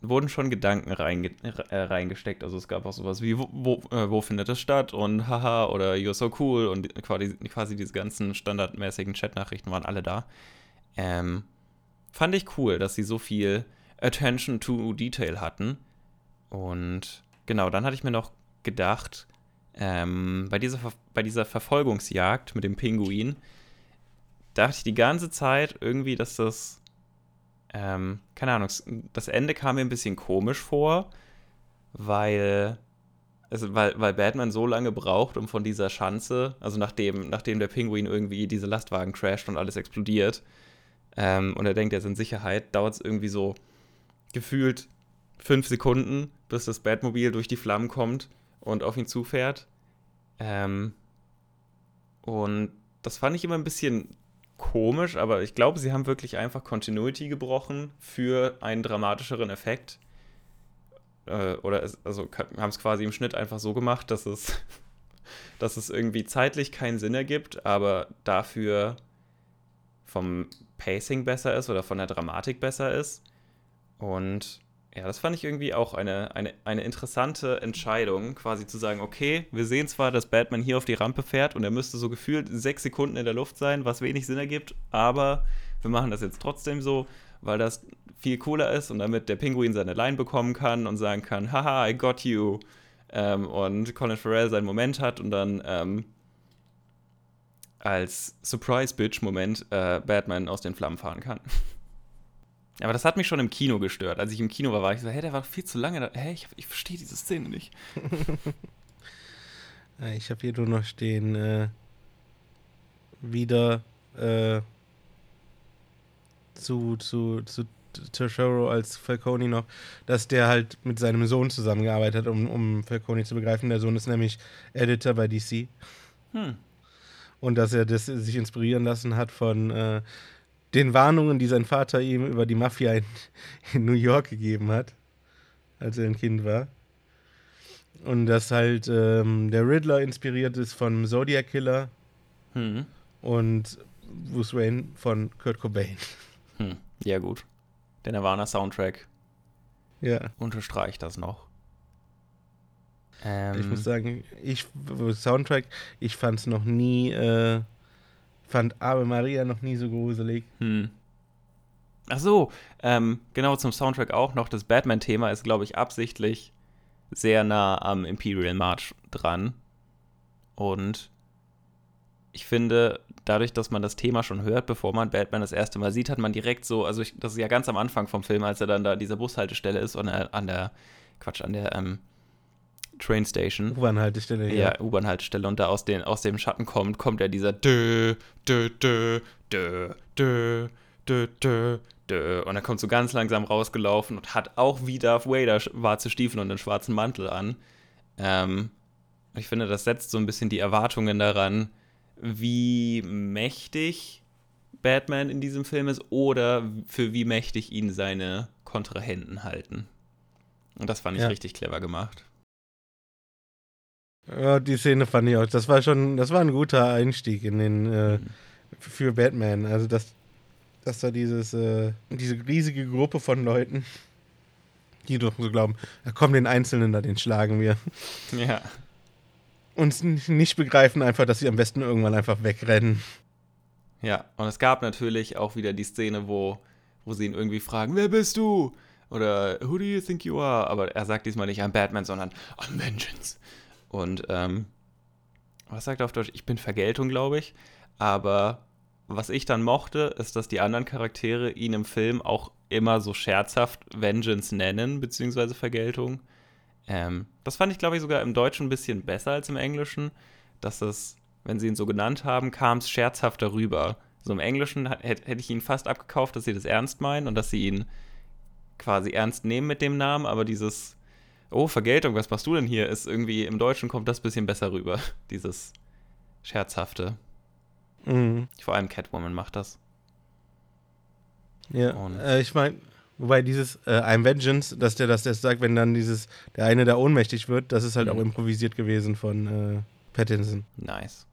wurden schon Gedanken reinge äh, reingesteckt. Also es gab auch sowas wie, wo, wo, äh, wo, findet es statt und haha oder you're so cool und quasi, quasi diese ganzen standardmäßigen Chatnachrichten waren alle da. Ähm, fand ich cool, dass sie so viel Attention to Detail hatten. Und genau, dann hatte ich mir noch gedacht, ähm, bei, dieser, bei dieser Verfolgungsjagd mit dem Pinguin, dachte ich die ganze Zeit irgendwie, dass das ähm, keine Ahnung, das Ende kam mir ein bisschen komisch vor, weil, also weil, weil Batman so lange braucht, um von dieser Schanze, also nachdem, nachdem der Pinguin irgendwie diese Lastwagen crasht und alles explodiert, ähm, und er denkt, er ist in Sicherheit, dauert es irgendwie so gefühlt fünf Sekunden, bis das Batmobil durch die Flammen kommt und auf ihn zufährt. Ähm, und das fand ich immer ein bisschen komisch, aber ich glaube, sie haben wirklich einfach Continuity gebrochen für einen dramatischeren Effekt. Äh, oder es, also haben es quasi im Schnitt einfach so gemacht, dass es, dass es irgendwie zeitlich keinen Sinn ergibt, aber dafür vom Pacing besser ist oder von der Dramatik besser ist. Und ja, das fand ich irgendwie auch eine, eine, eine interessante Entscheidung, quasi zu sagen, okay, wir sehen zwar, dass Batman hier auf die Rampe fährt und er müsste so gefühlt sechs Sekunden in der Luft sein, was wenig Sinn ergibt, aber wir machen das jetzt trotzdem so, weil das viel cooler ist und damit der Pinguin seine Line bekommen kann und sagen kann, haha, I got you. Ähm, und Colin Farrell seinen Moment hat und dann ähm, als Surprise-Bitch-Moment äh, Batman aus den Flammen fahren kann. Aber das hat mich schon im Kino gestört. Als ich im Kino war, war ich so, hä, der war viel zu lange da. Hä, ich, ich verstehe diese Szene nicht. ich habe hier nur noch stehen, äh, wieder äh, zu, zu, zu Tesoro als Falcone noch, dass der halt mit seinem Sohn zusammengearbeitet hat, um, um Falcone zu begreifen. Der Sohn ist nämlich Editor bei DC. Hm. Und dass er das sich inspirieren lassen hat von äh, den Warnungen, die sein Vater ihm über die Mafia in, in New York gegeben hat, als er ein Kind war. Und dass halt ähm, der Riddler inspiriert ist von Zodiac Killer Hm. und Bruce Wayne von Kurt Cobain. Hm. Ja, gut. Der Nirvana-Soundtrack Ja. unterstreicht das noch. Ähm, Ich muss sagen, ich Soundtrack, ich fand es noch nie, äh, fand Ave Maria noch nie so gruselig. Hm. Ach so, ähm, genau zum Soundtrack auch noch. Das Batman-Thema ist, glaube ich, absichtlich sehr nah am Imperial March dran. Und ich finde, dadurch, dass man das Thema schon hört, bevor man Batman das erste Mal sieht, hat man direkt so, also ich, das ist ja ganz am Anfang vom Film, als er dann da dieser Bushaltestelle ist und er an der, Quatsch, an der ähm, Train Station. U-Bahn-Haltestelle, Ja, ja. U-Bahn-Haltestelle und da aus, den, aus dem Schatten kommt, kommt ja dieser dö, dö, dö, dö, dö, dö, dö, dö. Und er kommt so ganz langsam rausgelaufen und hat auch wie Darth Vader schwarze Stiefel und einen schwarzen Mantel an. Ähm, ich finde, das setzt so ein bisschen die Erwartungen daran, wie mächtig Batman in diesem Film ist oder für wie mächtig ihn seine Kontrahenten halten. Und das fand ich Ja. richtig clever gemacht. Ja, die Szene fand ich auch. Das war schon, das war ein guter Einstieg in den äh, für Batman. Also dass, dass da dieses, äh, diese riesige Gruppe von Leuten, die doch so glauben, ja, komm, den Einzelnen da, den schlagen wir. Ja. Und nicht begreifen einfach, dass sie am besten irgendwann einfach wegrennen. Ja, und es gab natürlich auch wieder die Szene, wo, wo sie ihn irgendwie fragen, wer bist du? Oder who do you think you are? Aber er sagt diesmal nicht I'm Batman, sondern I'm Vengeance. Und ähm, was sagt er auf Deutsch? Ich bin Vergeltung, glaube ich. Aber was ich dann mochte, ist, dass die anderen Charaktere ihn im Film auch immer so scherzhaft Vengeance nennen, beziehungsweise Vergeltung. Ähm, das fand ich, glaube ich, sogar im Deutschen ein bisschen besser als im Englischen, dass es, wenn sie ihn so genannt haben, kam es scherzhaft darüber. So im Englischen hätte hätte ich ihn fast abgekauft, dass sie das ernst meinen und dass sie ihn quasi ernst nehmen mit dem Namen, aber dieses, oh, Vergeltung, was machst du denn hier, ist irgendwie, im Deutschen kommt das ein bisschen besser rüber, dieses Scherzhafte. Mhm. Vor allem Catwoman macht das. Ja, äh, ich meine, wobei dieses äh, I'm Vengeance, dass der das erst sagt, wenn dann dieses, der eine da ohnmächtig wird, das ist halt Mhm. auch improvisiert gewesen von äh, Pattinson. Nice.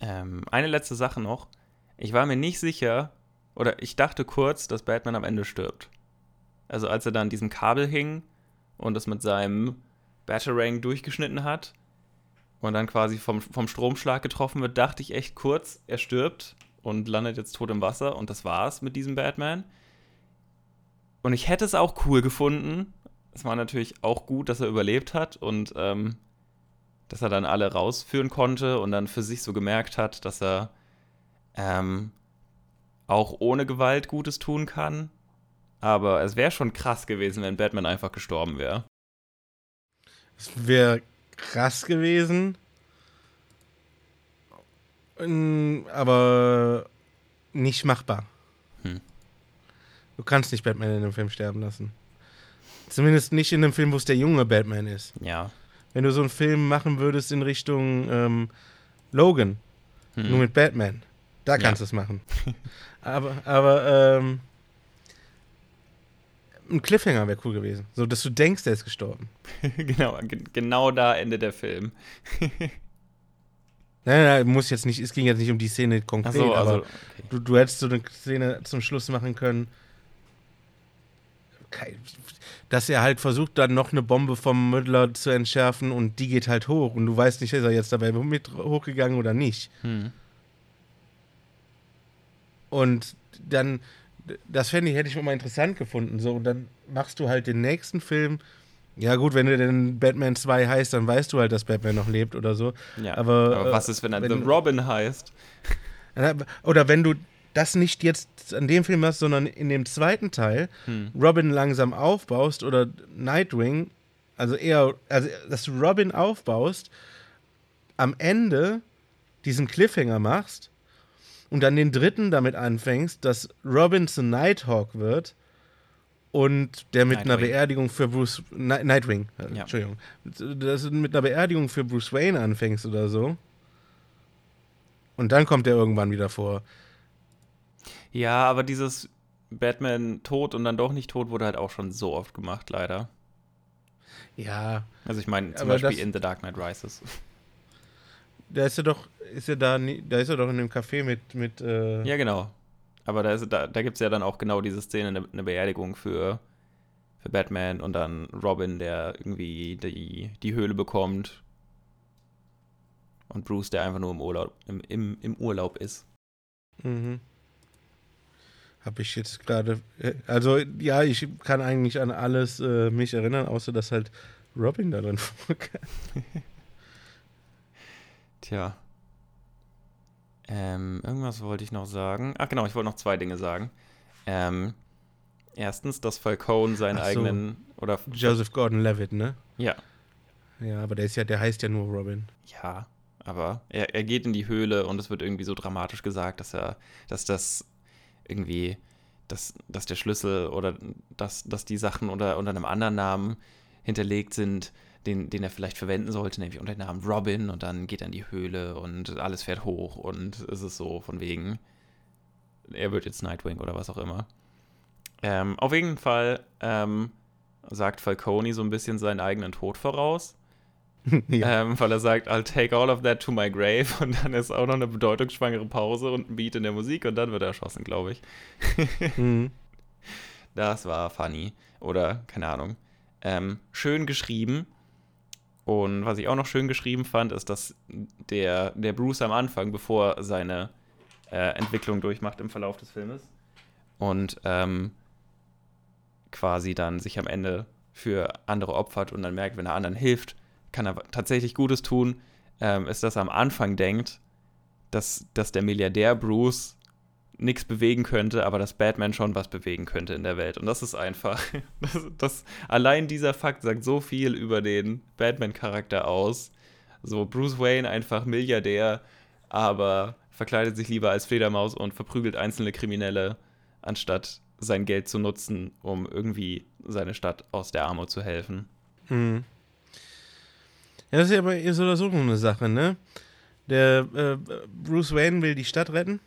Ähm, eine letzte Sache noch. Ich war mir nicht sicher, oder ich dachte kurz, dass Batman am Ende stirbt. Also als er dann an diesem Kabel hing und es mit seinem Batarang durchgeschnitten hat und dann quasi vom, vom Stromschlag getroffen wird, dachte ich echt kurz, er stirbt und landet jetzt tot im Wasser und das war's mit diesem Batman. Und ich hätte es auch cool gefunden. Es war natürlich auch gut, dass er überlebt hat und ähm, dass er dann alle rausführen konnte und dann für sich so gemerkt hat, dass er ähm, auch ohne Gewalt Gutes tun kann. Aber es wäre schon krass gewesen, wenn Batman einfach gestorben wäre. Es wäre krass gewesen. Aber nicht machbar. Hm. Du kannst nicht Batman in einem Film sterben lassen. Zumindest nicht in einem Film, wo es der junge Batman ist. Ja. Wenn du so einen Film machen würdest in Richtung ähm, Logan, Hm. nur mit Batman, da kannst du es machen. aber aber ähm, ein Cliffhanger wäre cool gewesen. So, dass du denkst, der ist gestorben. genau, ge- genau da endet der Film. Nein, nein, muss jetzt nicht, es ging jetzt nicht um die Szene konkret, Achso, also. aber Okay. du, du hättest so eine Szene zum Schluss machen können, dass er halt versucht, dann noch eine Bombe vom Müller zu entschärfen und die geht halt hoch und du weißt nicht, ist er jetzt dabei mit hochgegangen oder nicht. Hm. Und dann, das fände ich, hätte ich mal interessant gefunden. So, und dann machst du halt den nächsten Film. Ja, gut, wenn du denn Batman 2 heißt, dann weißt du halt, dass Batman noch lebt oder so. Ja. Aber, Aber äh, was ist, wenn er The Robin heißt? Oder wenn du das nicht jetzt an dem Film hast, sondern in dem zweiten Teil Hm. Robin langsam aufbaust oder Nightwing, also eher, also dass du Robin aufbaust, am Ende diesen Cliffhanger machst und dann den dritten damit anfängst, dass Robin zu Nighthawk wird und der mit einer Nightwing. Beerdigung für Bruce Ni- Nightwing, äh, Ja. Entschuldigung, dass du mit einer Beerdigung für Bruce Wayne anfängst oder so Und dann kommt er irgendwann wieder vor. Ja, aber dieses Batman tot und dann doch nicht tot wurde halt auch schon so oft gemacht, leider. Ja. Also ich meine zum Beispiel in The Dark Knight Rises. Da ist er doch, ist er da, da ist er doch in dem Café mit, mit äh Ja, genau. Aber da, da, da gibt es ja dann auch genau diese Szene, eine, eine Beerdigung für, für Batman und dann Robin, der irgendwie die, die Höhle bekommt. Und Bruce, der einfach nur im Urlaub, im, im, im Urlaub ist. Mhm. Habe ich jetzt gerade. Äh, also, ja, ich kann eigentlich an alles äh, mich erinnern, außer dass halt Robin da drin vorkam. Tja. Ähm, irgendwas wollte ich noch sagen. Ach genau, ich wollte noch zwei Dinge sagen. Ähm, erstens, dass Falcone seinen so. eigenen oder Joseph Gordon-Levitt, ne? Ja. Ja, aber der ist ja, der heißt ja nur Robin. Ja, aber er, er geht in die Höhle und es wird irgendwie so dramatisch gesagt, dass er, dass das irgendwie, dass, dass der Schlüssel oder dass, dass die Sachen unter, unter einem anderen Namen hinterlegt sind, den, den er vielleicht verwenden sollte, nämlich unter dem Namen Robin und dann geht er in die Höhle und alles fährt hoch und es ist so von wegen, er wird jetzt Nightwing oder was auch immer. Ähm, auf jeden Fall ähm, sagt Falcone so ein bisschen seinen eigenen Tod voraus. ja. ähm, weil er sagt, I'll take all of that to my grave und dann ist auch noch eine bedeutungsschwangere Pause und ein Beat in der Musik und dann wird er erschossen, glaube ich. mhm. Das war funny. Oder, keine Ahnung. Ähm, schön geschrieben. Und was ich auch noch schön geschrieben fand, ist, dass der, der Bruce am Anfang, bevor seine äh, Entwicklung durchmacht im Verlauf des Filmes und ähm, quasi dann sich am Ende für andere opfert und dann merkt, wenn er anderen hilft, kann er tatsächlich Gutes tun, ähm, ist, dass er am Anfang denkt, dass, dass der Milliardär Bruce nichts bewegen könnte, aber dass Batman schon was bewegen könnte in der Welt. Und das ist einfach, das, das allein dieser Fakt sagt so viel über den Batman-Charakter aus. So Bruce Wayne einfach Milliardär, aber verkleidet sich lieber als Fledermaus und verprügelt einzelne Kriminelle, anstatt sein Geld zu nutzen, um irgendwie seine Stadt aus der Armut zu helfen. Mhm. Ja, das ist ja aber so oder so eine Sache, ne? Der äh, Bruce Wayne will die Stadt retten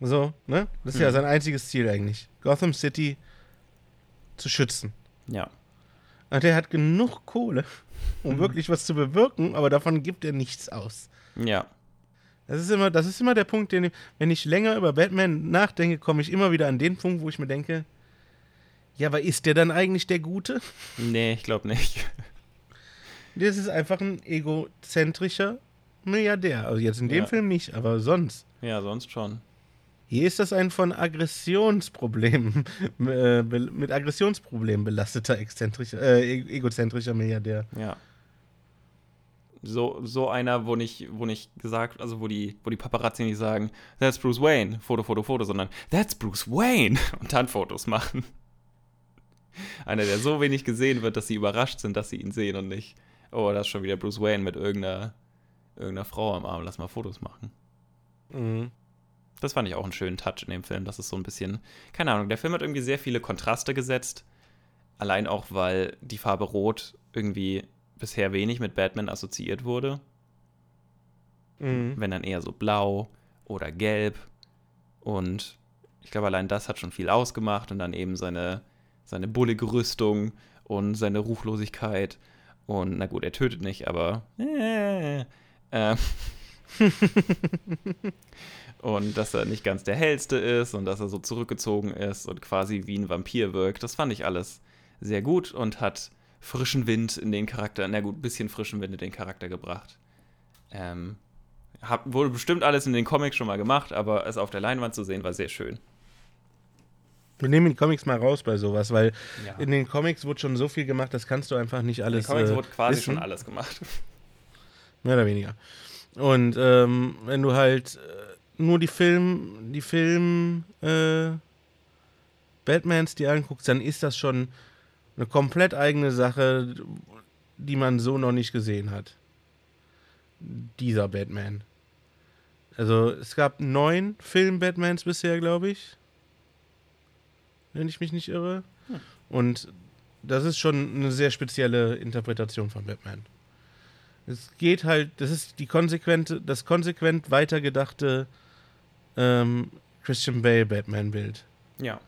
so, ne? Das ist mhm. ja sein einziges Ziel eigentlich. Gotham City zu schützen. Ja. Und der hat genug Kohle, um mhm. wirklich was zu bewirken, aber davon gibt er nichts aus. Ja. Das ist immer, das ist immer der Punkt, den, wenn ich länger über Batman nachdenke, komme ich immer wieder an den Punkt, wo ich mir denke, ja, aber ist der dann eigentlich der Gute? Nee, ich glaube nicht. Das ist einfach ein egozentrischer Milliardär. Also jetzt in dem ja. Film nicht, aber sonst. Ja, sonst schon. Hier ist das ein von Aggressionsproblemen, äh, mit Aggressionsproblemen belasteter, exzentrischer, äh, e-, egozentrischer Milliardär. Ja. So, so einer, wo nicht, wo nicht gesagt, also wo die, wo die Paparazzi nicht sagen, that's Bruce Wayne, Foto, Foto, Foto, sondern that's Bruce Wayne und dann Fotos machen. Einer, der so wenig gesehen wird, dass sie überrascht sind, dass sie ihn sehen und nicht, oh, das ist schon wieder Bruce Wayne mit irgendeiner, irgendeiner Frau am Arm, lass mal Fotos machen. Mhm. Das fand ich auch einen schönen Touch in dem Film. Das ist so ein bisschen, keine Ahnung, der Film hat irgendwie sehr viele Kontraste gesetzt. Allein auch, weil die Farbe Rot irgendwie bisher wenig mit Batman assoziiert wurde. Mhm. Wenn dann eher so blau oder gelb. Und ich glaube, allein das hat schon viel ausgemacht. Und dann eben seine, seine bullige Rüstung und seine Ruchlosigkeit. Und na gut, er tötet nicht, aber. Äh, äh. und dass er nicht ganz der hellste ist und dass er so zurückgezogen ist und quasi wie ein Vampir wirkt. Das fand ich alles sehr gut und hat frischen Wind in den Charakter, na gut, ein bisschen frischen Wind in den Charakter gebracht. Ähm, hab, wurde bestimmt alles in den Comics schon mal gemacht, aber es auf der Leinwand zu sehen war sehr schön. Wir nehmen die Comics mal raus bei sowas, weil ja. in den Comics wurde schon so viel gemacht, das kannst du einfach nicht alles. In den Comics äh, wurde quasi wissen. schon alles gemacht. Mehr oder weniger. Und ähm, wenn du halt äh, nur die Film, die Film äh, Batmans die anguckst, dann ist das schon eine komplett eigene Sache, die man so noch nicht gesehen hat. Dieser Batman. Also es gab neun Film-Batmans bisher, glaube ich. Wenn ich mich nicht irre. Hm. Und das ist schon eine sehr spezielle Interpretation von Batman. Es geht halt, das ist die konsequente, das konsequent weitergedachte ähm, Christian Bale Batman-Bild. Ja.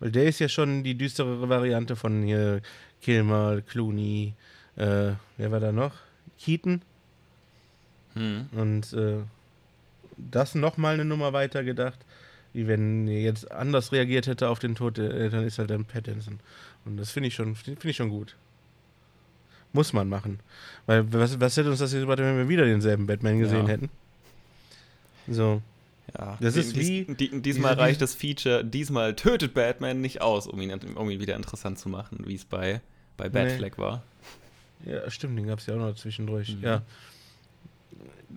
Weil der ist ja schon die düsterere Variante von hier Kilmer, Clooney, äh, wer war da noch? Keaton. Hm. Und äh, das nochmal eine Nummer weiter gedacht, wie wenn er jetzt anders reagiert hätte auf den Tod, äh, dann ist halt dann Pattinson. Und das finde ich schon, finde ich schon gut. Muss man machen. Weil was, was hätte uns das jetzt überhaupt, wenn wir wieder denselben Batman gesehen Ja. hätten? So. Ja, Das ist dies- wie- die, diesmal diese- reicht das Feature, diesmal tötet Batman nicht aus, um ihn, um ihn wieder interessant zu machen, wie es bei, bei Nee. Batfleck war. Ja, stimmt, den gab es ja auch noch zwischendurch. Mhm. Ja.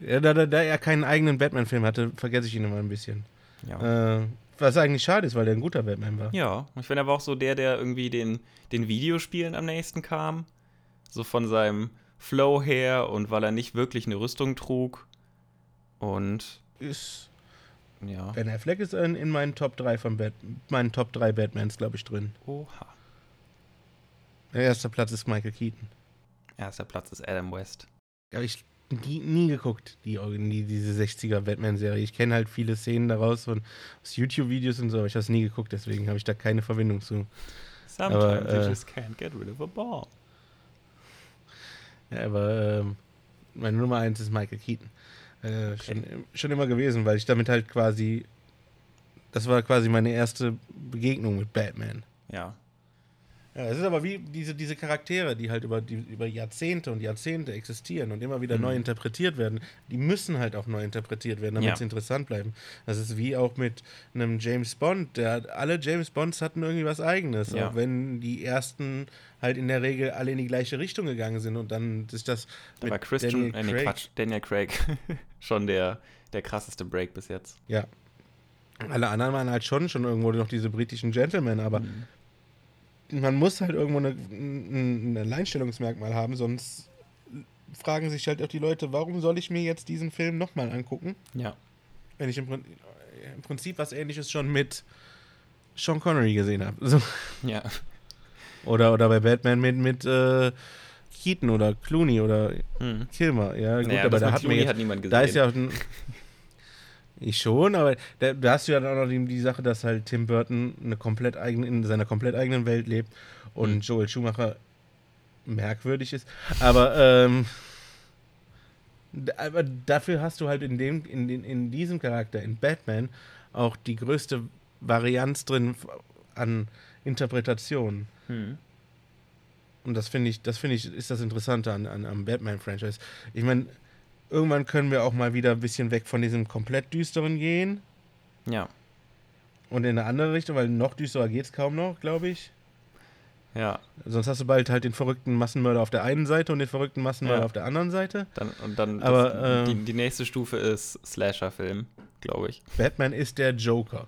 ja da, da, da er keinen eigenen Batman-Film hatte, vergesse ich ihn immer ein bisschen. Ja. Äh, was eigentlich schade ist, weil der ein guter Batman war. ja, ich bin aber auch so der, der irgendwie den, den Videospielen am nächsten kam. So von seinem Flow her und weil er nicht wirklich eine Rüstung trug. Und Ist, ja. ben Affleck ist in, in meinen Top 3 von Bat meinen Top 3 Batmans, glaube ich, drin. Oha. Der erste Platz ist Michael Keaton. Erster Platz ist Adam West. Habe ich nie, nie geguckt, die, die, diese 60er Batman-Serie. Ich kenne halt viele Szenen daraus von aus YouTube-Videos und so, aber ich habe es nie geguckt, deswegen habe ich da keine Verbindung zu. Sometimes Aber, you äh, just can't get rid of a ball. Ja, aber ähm, meine Nummer 1 ist Michael Keaton. Äh, schon, schon immer gewesen, weil ich damit halt quasi. Das war quasi meine erste Begegnung mit Batman. Ja. Ja, es ist aber wie diese, diese Charaktere, die halt über, die, über Jahrzehnte und Jahrzehnte existieren und immer wieder Mhm. neu interpretiert werden, die müssen halt auch neu interpretiert werden, damit Ja. sie interessant bleiben. Das ist wie auch mit einem James Bond. Der, alle James Bonds hatten irgendwie was Eigenes, Ja. auch wenn die ersten halt in der Regel alle in die gleiche Richtung gegangen sind und dann ist das Da war Christian, Daniel äh, nee, Craig- Quatsch, Daniel Craig schon der, der krasseste Break bis jetzt. Ja. Alle anderen waren halt schon, schon irgendwo noch diese britischen Gentlemen, aber Mhm. Man muss halt irgendwo eine, ein ein Alleinstellungsmerkmal haben, sonst fragen sich halt auch die Leute, warum soll ich mir jetzt diesen Film nochmal angucken, Ja. wenn ich im, Prin- im Prinzip was ähnliches schon mit Sean Connery gesehen habe. So. Ja. Oder, oder bei Batman mit, mit äh, Keaton oder Clooney oder Hm. Kilmer. Ja, gut, Naja, aber da hat Clooney jetzt hat niemand gesehen. Da ist ja auch ein. Ich schon, aber da, da hast du ja dann auch noch die, die Sache, dass halt Tim Burton eine komplett eigene, in seiner komplett eigenen Welt lebt und Hm. Joel Schumacher merkwürdig ist. Aber, ähm, aber dafür hast du halt in, dem, in, den, in diesem Charakter, in Batman, auch die größte Varianz drin an Interpretationen. Hm. Und das finde ich, das finde ich, ist das Interessante an, an, am Batman-Franchise. Ich meine, irgendwann können wir auch mal wieder ein bisschen weg von diesem komplett düsteren gehen Ja. und in eine andere Richtung, weil noch düsterer geht es kaum noch, glaube ich. Ja. Sonst hast du bald halt den verrückten Massenmörder auf der einen Seite und den verrückten Massenmörder Ja. auf der anderen Seite. Dann, und dann Aber, das, äh, die, die nächste Stufe ist Slasher-Film, glaube ich. Batman ist der Joker.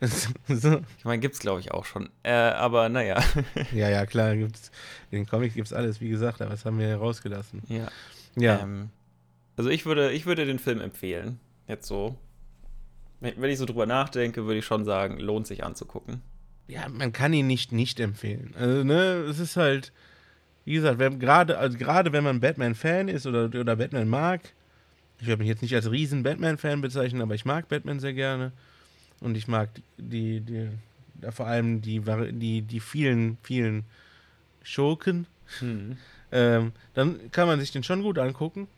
so. Ich meine, gibt's, glaube ich, auch schon. Äh, aber naja. Ja, ja, klar, gibt's, in den Comics gibt es alles, wie gesagt, aber das haben wir herausgelassen. ja. Ja, Ähm, also ich würde, ich würde den Film empfehlen. Jetzt so. Wenn ich so drüber nachdenke, würde ich schon sagen, lohnt sich anzugucken. ja, man kann ihn nicht nicht empfehlen. Also, ne, es ist halt, wie gesagt, gerade also gerade wenn man Batman-Fan ist oder, oder Batman mag, ich würde mich jetzt nicht als riesen Batman-Fan bezeichnen, aber ich mag Batman sehr gerne. Und ich mag die, die, ja, vor allem die, die, die vielen, vielen Schurken. Hm. Ähm, dann kann man sich den schon gut angucken.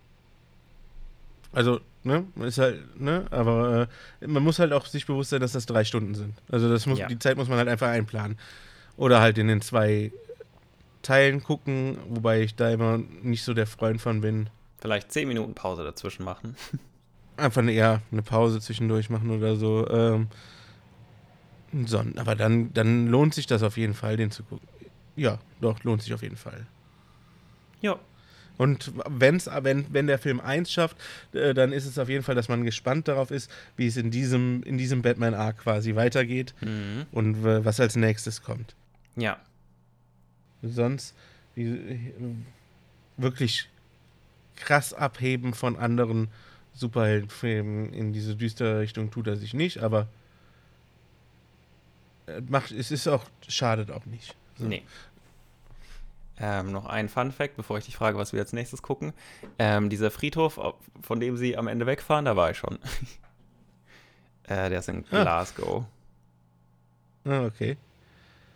Also, ne, ist halt, ne, aber äh, man muss halt auch sich bewusst sein, dass das drei Stunden sind. Also das muss, Ja. die Zeit muss man halt einfach einplanen. Oder halt in den zwei Teilen gucken, wobei ich da immer nicht so der Freund von bin. Vielleicht 10 Minuten Pause dazwischen machen. Einfach eine, eher eine Pause zwischendurch machen oder so. Ähm, so aber dann, dann lohnt sich das auf jeden Fall, den zu gucken. Ja, doch, lohnt sich auf jeden Fall. Ja. Und wenn's, wenn, wenn der Film eins schafft, äh, dann ist es auf jeden Fall, dass man gespannt darauf ist, wie es in diesem, in diesem Batman-Arc quasi weitergeht Mhm. und äh, was als nächstes kommt. Ja. Sonst wie, äh, wirklich krass abheben von anderen Superheldenfilmen in diese düstere Richtung tut er sich nicht, aber äh, macht, es ist auch, schadet auch nicht. So. Nee. Ähm, noch ein Fun Fact, bevor ich dich frage, was wir als nächstes gucken. Ähm, dieser Friedhof, von dem sie am Ende wegfahren, da war ich schon. äh, der ist in Ah. Glasgow. Ah, okay.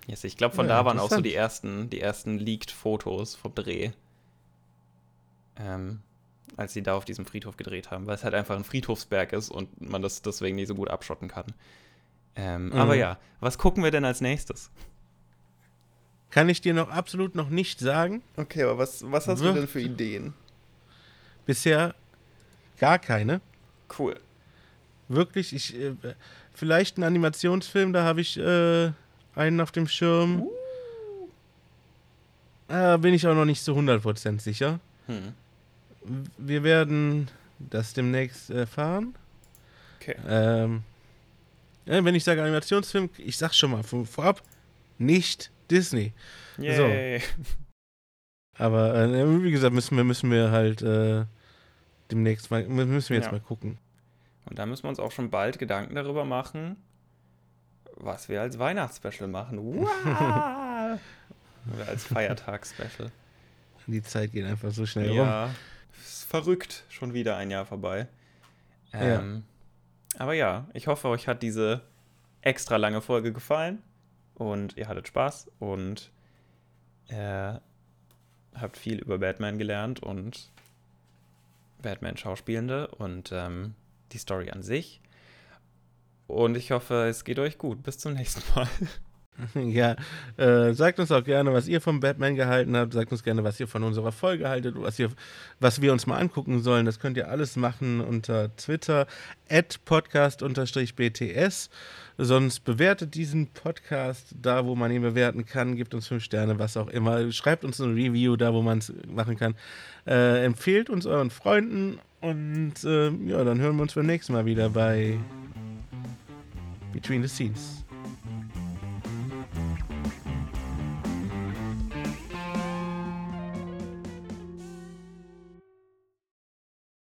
Yes, ich glaube, von Ja, da waren auch so die ersten, die ersten Leaked-Fotos vom Dreh. Ähm, als sie da auf diesem Friedhof gedreht haben, weil es halt einfach ein Friedhofsberg ist und man das deswegen nicht so gut abschotten kann. Ähm, Mhm. Aber ja, was gucken wir denn als nächstes? Kann ich dir noch absolut noch nicht sagen. Okay, aber was, was hast du denn für Ideen? Bisher gar keine. Cool. Wirklich, ich äh, vielleicht ein Animationsfilm, da habe ich äh, einen auf dem Schirm. Da bin ich auch noch nicht so 100% sicher. Hm. Wir werden das demnächst erfahren. Okay. Ähm, wenn ich sage Animationsfilm, ich sag schon mal vor- vorab, nicht Disney. Yay. Aber äh, wie gesagt, müssen wir, müssen wir halt äh, demnächst mal, müssen wir jetzt Ja. mal gucken. Und da müssen wir uns auch schon bald Gedanken darüber machen, was wir als Weihnachtsspecial machen. Wow! Oder als Feiertagsspecial. Die Zeit geht einfach so schnell rum. Ja, ist verrückt. Schon wieder ein Jahr vorbei. Ähm, Aber ja, ich hoffe, euch hat diese extra lange Folge gefallen und ihr hattet Spaß und äh, habt viel über Batman gelernt und Batman-Schauspielende und ähm, die Story an sich. Und ich hoffe, es geht euch gut. Bis zum nächsten Mal. Ja, äh, sagt uns auch gerne, was ihr vom Batman gehalten habt. Sagt uns gerne, was ihr von unserer Folge haltet, was, ihr, was wir uns mal angucken sollen. Das könnt ihr alles machen unter Twitter, at podcast-bts. Sonst bewertet diesen Podcast da, wo man ihn bewerten kann. Gibt uns fünf Sterne, was auch immer. Schreibt uns ein Review da, wo man es machen kann. Äh, empfehlt uns euren Freunden. Und äh, ja, dann hören wir uns beim nächsten Mal wieder bei Between the Scenes.